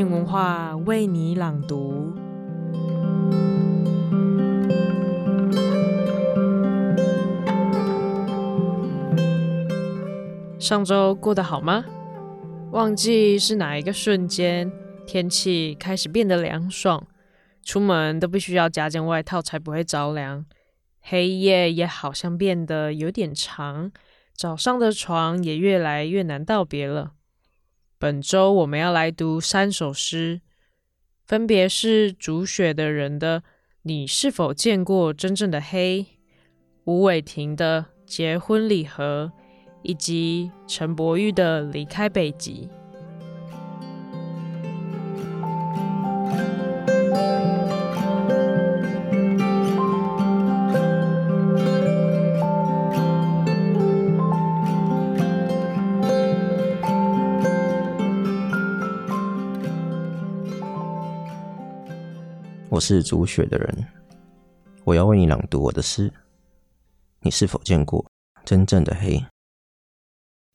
静文化为你朗读。上周过得好吗？忘记是哪一个瞬间，天气开始变得凉爽，出门都必须要加件外套才不会着凉。黑夜也好像变得有点长，早上的床也越来越难道别了。本周我们要来读三首诗，分别是煮雪的人的《你是否见过真正的黑》，吴伟霆的《结婚礼盒》，以及陈柏宇的《离开北极》。是煮雪的人，我要为你朗读我的诗。你是否见过真正的黑？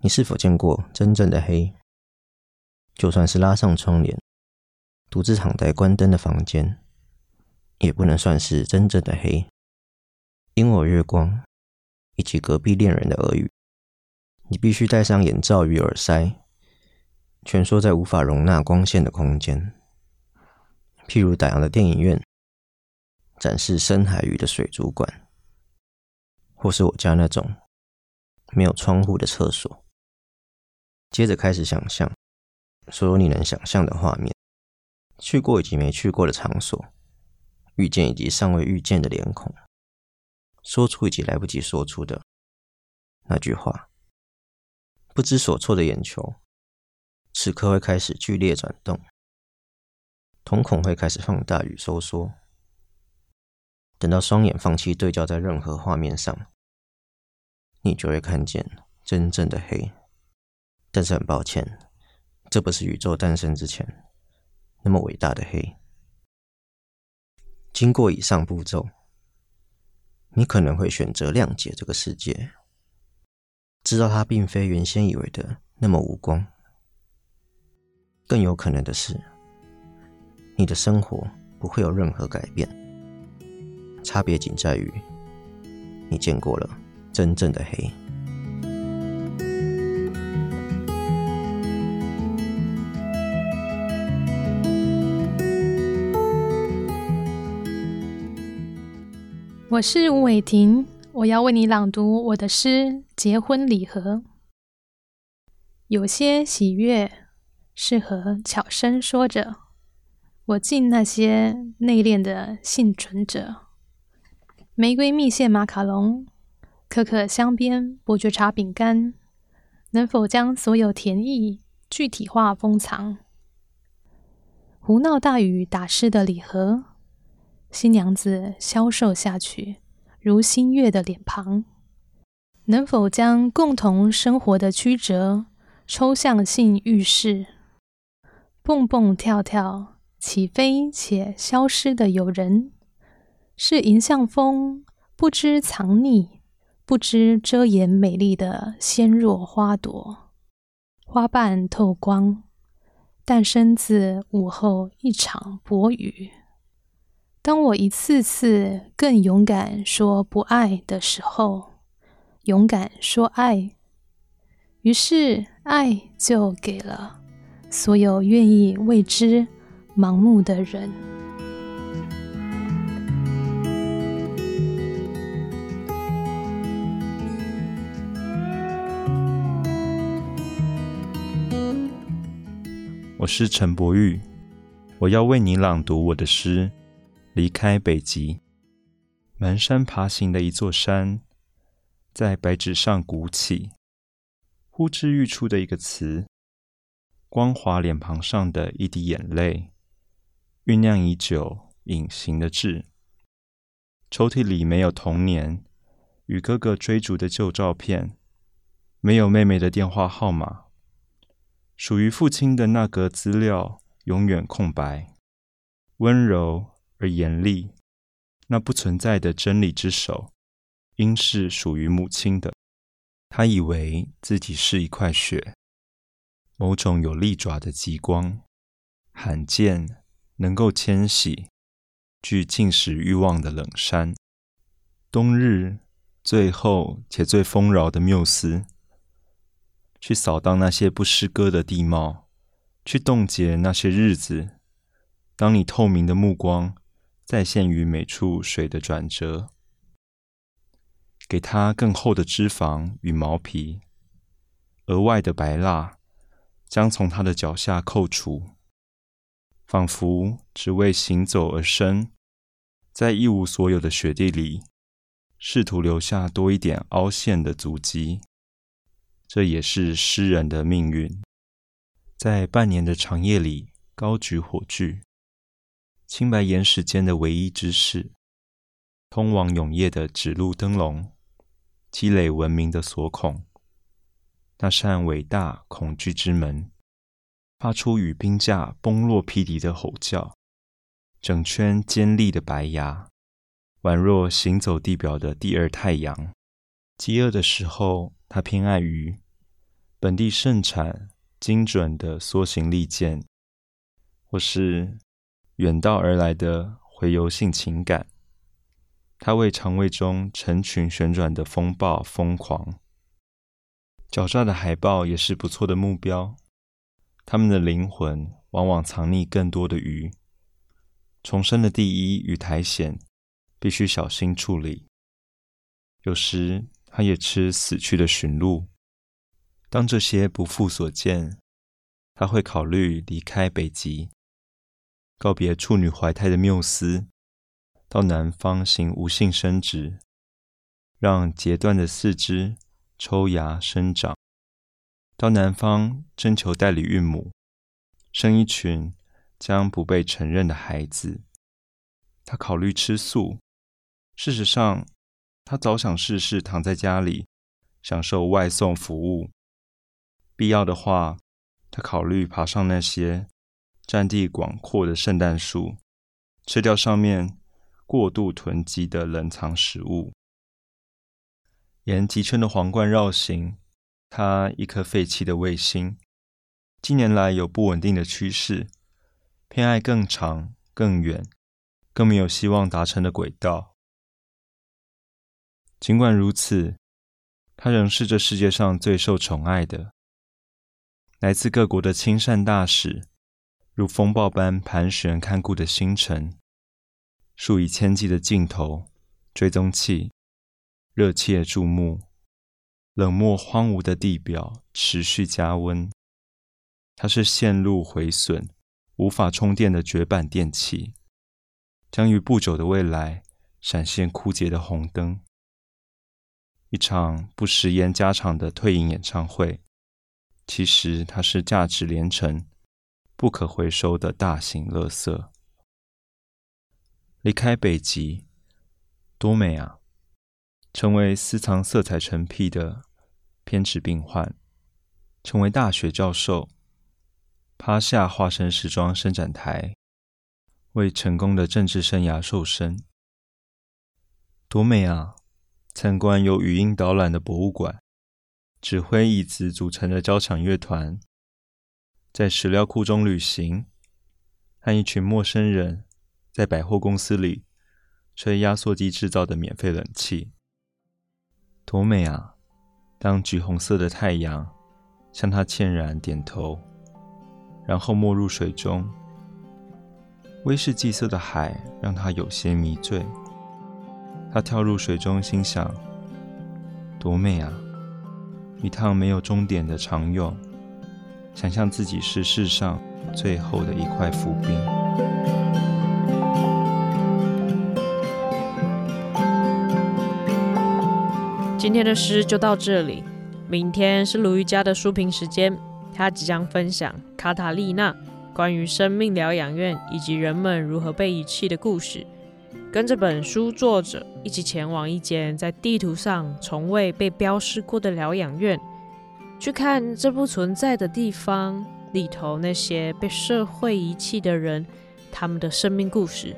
你是否见过真正的黑？就算是拉上窗帘，独自躺在关灯的房间，也不能算是真正的黑。因我月光以及隔壁恋人的耳语，你必须戴上眼罩与耳塞，蜷缩在无法容纳光线的空间。譬如打烊的电影院，展示深海鱼的水族馆，或是我家那种没有窗户的厕所。接着开始想象所有你能想象的画面，去过以及没去过的场所，遇见以及尚未遇见的脸孔，说出以及来不及说出的那句话，不知所措的眼球，此刻会开始剧烈转动。瞳孔会开始放大与收缩，等到双眼放弃对焦在任何画面上，你就会看见真正的黑。但是很抱歉，这不是宇宙诞生之前那么伟大的黑。经过以上步骤，你可能会选择谅解这个世界，知道它并非原先以为的那么无光。更有可能的是。你的生活不会有任何改变，差别仅在于你见过了真正的黑。我是吴伟霆，我要为你朗读我的诗《结婚礼盒》。有些喜悦适合悄声说着。我敬那些内敛的幸存者。玫瑰蜜馅马卡龙，可可香边伯爵茶饼干，能否将所有甜意具体化封藏？胡闹大雨打湿的礼盒，新娘子消瘦下去，如新月的脸庞。能否将共同生活的曲折抽象性预示？蹦蹦跳跳。起飞且消失的友人，是迎向风，不知藏匿，不知遮掩美丽的纤弱花朵，花瓣透光，诞生自午后一场薄雨。当我一次次更勇敢说不爱的时候，勇敢说爱，于是爱就给了所有愿意为之。盲目的人。我是陈柏宇，我要为你朗读我的诗《离开北极》。蹒跚爬行的一座山，在白纸上鼓起，呼之欲出的一个词，光滑脸庞上的一滴眼泪。酝酿已久、隐形的痣。抽屉里没有童年与哥哥追逐的旧照片，没有妹妹的电话号码。属于父亲的那格资料永远空白。温柔而严厉，那不存在的真理之手，应是属于母亲的。他以为自己是一块雪，某种有利爪的极光。罕见能够迁徙、具进食欲望的冷山。冬日最后且最丰饶的缪斯，去扫荡那些不诗歌的地貌，去冻结那些日子。当你透明的目光再现于每处水的转折，给它更厚的脂肪与毛皮，额外的白蜡将从它的脚下扣除，仿佛只为行走而生，在一无所有的雪地里，试图留下多一点凹陷的足迹。这也是诗人的命运，在半年的长夜里高举火炬。青白岩石间的唯一知识，通往永夜的指路灯笼，积累文明的锁孔，那扇伟大恐惧之门，发出与冰架崩落匹敌的吼叫，整圈尖利的白牙，宛若行走地表的第二太阳。饥饿的时候，他偏爱鱼，本地盛产精准的梭形利剑，或是。远道而来的回游性情感，他为肠胃中成群旋转的风暴疯狂。狡诈的海豹也是不错的目标，他们的灵魂往往藏匿更多的鱼。重生的第一与苔藓必须小心处理。有时他也吃死去的驯鹿。当这些不复所见，他会考虑离开北极。告别处女怀胎的缪斯，到南方行无性生殖，让截断的四肢抽芽生长；到南方征求代理孕母，生一群将不被承认的孩子。他考虑吃素，事实上，他早想试试躺在家里享受外送服务。必要的话，他考虑爬上那些。占地广阔的圣诞树，吃掉上面过度囤积的冷藏食物。沿极圈的皇冠绕行，它一颗废弃的卫星，近年来有不稳定的趋势，偏爱更长、更远、更没有希望达成的轨道。尽管如此，它仍是这世界上最受宠爱的。来自各国的亲善大使。如风暴般盘旋看顾的星辰，数以千计的镜头、追踪器，热切注目。冷漠荒芜的地表持续加温。它是线路毁损、无法充电的绝版电器，将于不久的未来闪现枯竭的红灯。一场不食言加厂的退隐演唱会，其实它是价值连城。不可回收的大型垃圾。离开北极，多美啊！成为私藏色彩成癖的偏执病患，成为大学教授，趴下化身时装伸展台，为成功的政治生涯瘦身。多美啊！参观有语音导览的博物馆，指挥椅子组成的交响乐团。在史料库中旅行，和一群陌生人在百货公司里吹压缩机制造的免费冷气，多美啊！当橘红色的太阳向他歉然点头，然后没入水中，威士忌色的海让他有些迷醉。他跳入水中，心想：多美啊！一趟没有终点的长泳。想象自己是世上最后的一块浮冰。今天的诗就到这里，明天是卢瑜伽的书评时间，他即将分享卡塔利娜关于生命疗养院以及人们如何被遗弃的故事。跟着本书作者一起前往一间在地图上从未被标示过的疗养院。去看这不存在的地方里头那些被社会遗弃的人，他们的生命故事。